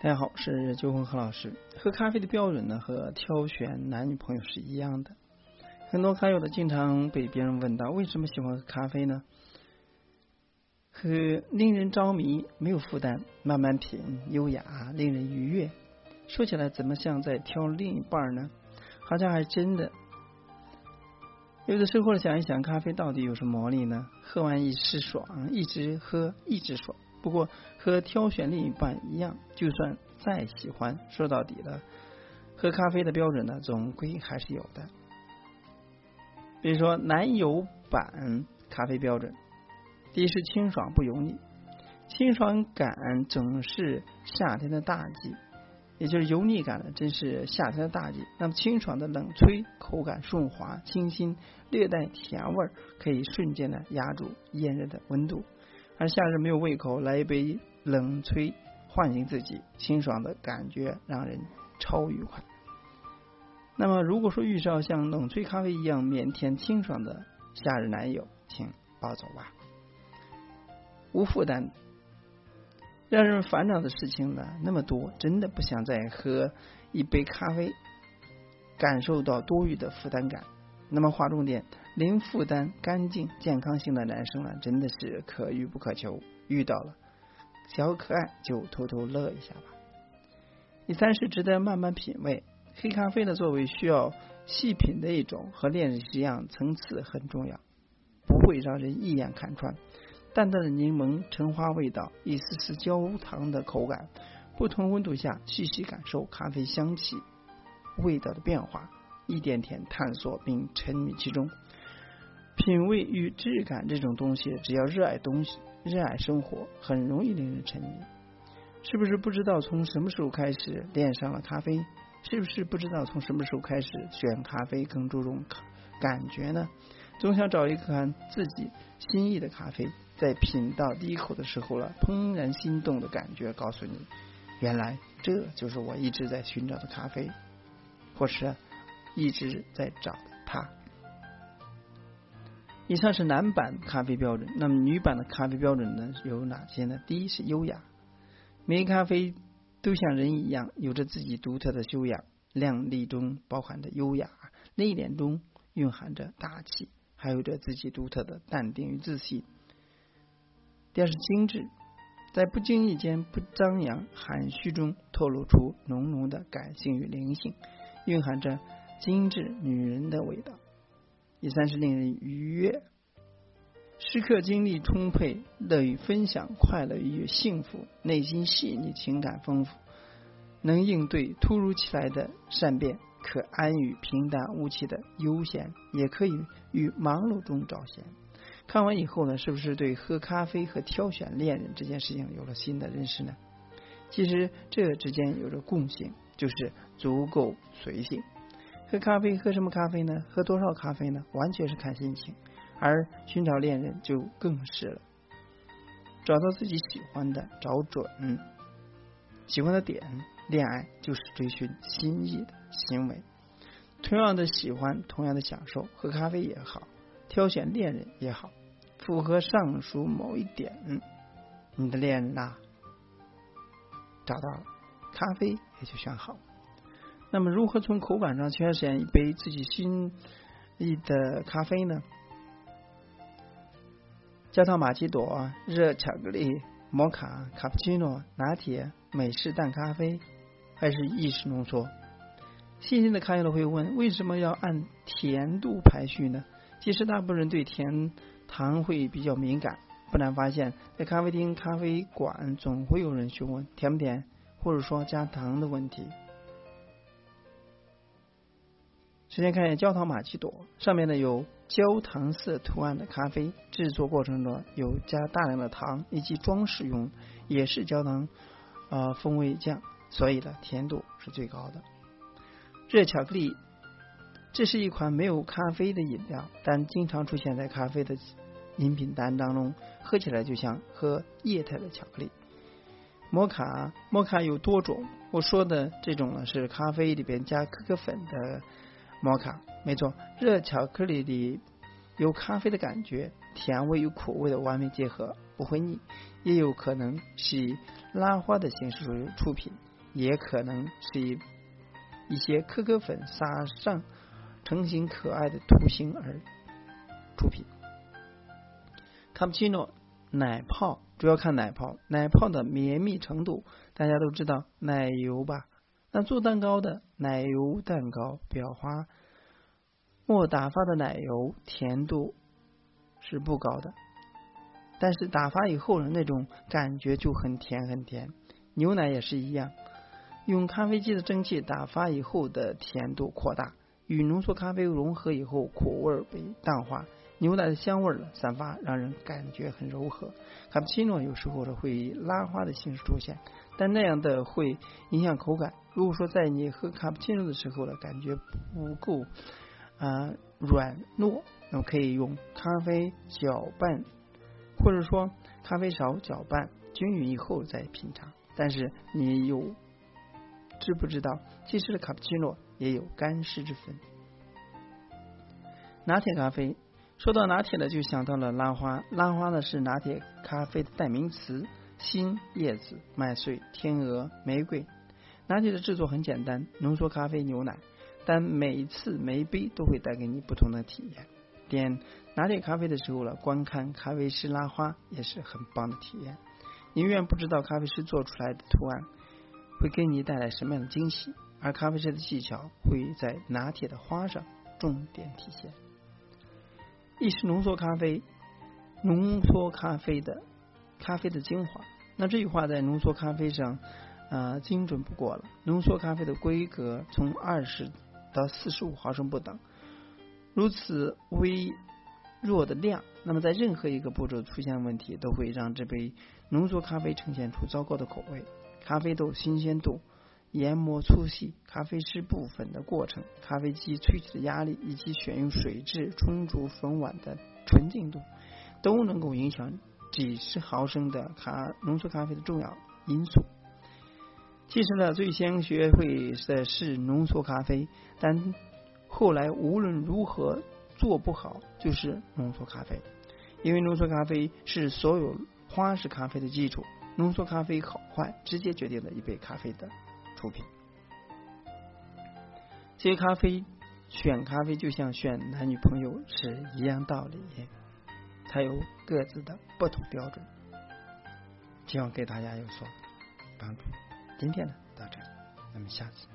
大家好，是九红何老师。喝咖啡的标准呢，和挑选男女朋友是一样的。很多咖友的经常被别人问到，为什么喜欢喝咖啡呢？喝令人着迷，没有负担，慢慢品，优雅，令人愉悦。说起来，怎么像在挑另一半呢？好像还真的。有的时候想一想，咖啡到底有什么魔力呢？喝完一时爽，一直喝一直爽。不过和挑选另一半一样，就算再喜欢，说到底了，喝咖啡的标准呢，总归还是有的。比如说，男友版咖啡标准，第一是清爽不油腻，清爽感总是夏天的大忌，也就是油腻感呢，真是夏天的大忌。那么清爽的冷萃，口感顺滑清新，略带甜味，可以瞬间的压住炎热的温度。而夏日没有胃口，来一杯冷萃，唤醒自己，清爽的感觉让人超愉快。那么，如果说遇上像冷萃咖啡一样腼腆清爽的夏日男友，请抱走吧，无负担。让人烦恼的事情呢那么多，真的不想再喝一杯咖啡，感受到多余的负担感。那么划重点，零负担、干净、健康性的男生呢，真的是可遇不可求。遇到了小可爱，就偷偷乐一下吧。第三是值得慢慢品味。黑咖啡呢，作为需要细品的一种，和恋人一样，层次很重要，不会让人一眼看穿。淡淡的柠檬、橙花味道，一丝丝焦糖的口感，不同温度下细细感受咖啡香气、味道的变化。一点点探索并沉迷其中，品味与质感这种东西，只要热爱东西、热爱生活，很容易令人沉迷。是不是不知道从什么时候开始恋上了咖啡？是不是不知道从什么时候开始选咖啡更注重感觉呢？总想找一款自己心意的咖啡，在品到第一口的时候了，怦然心动的感觉告诉你，原来这就是我一直在寻找的咖啡，或是。一直在找他。以上是男版咖啡标准，那么女版的咖啡标准呢有哪些呢？第一是优雅，每一咖啡都像人一样，有着自己独特的修养，靓丽中包含着优雅，内敛中蕴含着大气，还有着自己独特的淡定与自信。第二是精致，在不经意间不张扬、含蓄中透露出浓浓的感性与灵性，蕴含着。精致女人的味道。第三是令人愉悦，时刻精力充沛，乐于分享快乐与幸福，内心细腻，情感丰富，能应对突如其来的善变，可安于平淡无奇的悠闲，也可以于忙碌中找闲。看完以后呢，是不是对喝咖啡和挑选恋人这件事情有了新的认识呢？其实这之间有着共性，就是足够随性。喝咖啡，喝什么咖啡呢？喝多少咖啡呢？完全是看心情。而寻找恋人就更是了，找到自己喜欢的，找准喜欢的点，恋爱就是追寻心意的行为。同样的喜欢，同样的享受，喝咖啡也好，挑选恋人也好，符合上述某一点，你的恋人呐找到了，咖啡也就选好了。那么，如何从口感上挑选一杯自己心意的咖啡呢？焦糖玛奇朵、热巧克力、摩卡、卡布奇诺、拿铁、美式淡咖啡，还是意式浓缩？细心的咖友会问：为什么要按甜度排序呢？其实，大部分人对甜糖会比较敏感。不难发现，在咖啡厅、咖啡馆，总会有人询问甜不甜，或者说加糖的问题。首先看一下焦糖玛奇朵，上面呢有焦糖色图案的咖啡，制作过程中有加大量的糖以及装饰用，也是焦糖啊风味酱，所以呢甜度是最高的。热巧克力，这是一款没有咖啡的饮料，但经常出现在咖啡的饮品单当中，喝起来就像喝液态的巧克力。摩卡，摩卡有多种，我说的这种呢是咖啡里边加可可粉的。摩卡，没错，热巧克力里有咖啡的感觉，甜味与苦味的完美结合，不会腻。也有可能是以拉花的形式出品，也可能是一一些可可粉撒上成型可爱的图形而出品。卡布奇诺奶泡主要看奶泡，奶泡的绵密程度，大家都知道奶油吧？做蛋糕的奶油蛋糕，裱花末打发的奶油甜度是不高的，但是打发以后的那种感觉就很甜很甜。牛奶也是一样，用咖啡机的蒸汽打发以后的甜度扩大，与浓缩咖啡融合以后，苦味被淡化。牛奶的香味呢散发，让人感觉很柔和。卡布奇诺有时候呢会以拉花的形式出现，但那样的会影响口感。如果说在你喝卡布奇诺的时候呢，感觉不够啊软糯，那么可以用咖啡搅拌，或者说咖啡勺搅拌均匀以后再品尝。但是你有知不知道，其实的卡布奇诺也有干湿之分。拿铁咖啡。说到拿铁呢，就想到了拉花。拉花呢是拿铁咖啡的代名词，心、叶子、麦穗、天鹅、玫瑰。拿铁的制作很简单，浓缩咖啡、牛奶，但每次每一杯都会带给你不同的体验。点拿铁咖啡的时候呢，观看咖啡师拉花也是很棒的体验。你永远不知道咖啡师做出来的图案会给你带来什么样的惊喜，而咖啡师的技巧会在拿铁的花上重点体现。意式浓缩咖啡，浓缩咖啡的咖啡的精华。那这句话在浓缩咖啡上啊精准不过了。浓缩咖啡的规格从二十到四十五毫升不等，如此微弱的量，那么在任何一个步骤出现问题，都会让这杯浓缩咖啡呈现出糟糕的口味。咖啡豆新鲜度。研磨粗细、咖啡师部分的过程、咖啡机萃取的压力以及选用水质充足粉碗的纯净度，都能够影响几十毫升的咖浓缩咖啡的重要因素。其实呢，最先学会的是浓缩咖啡，但后来无论如何做不好就是浓缩咖啡，因为浓缩咖啡是所有花式咖啡的基础。浓缩咖啡好坏直接决定了一杯咖啡的。出品，接咖啡选咖啡就像选男女朋友是一样道理，它有各自的不同标准。希望给大家有所帮助。今天呢，到这里，咱们下次。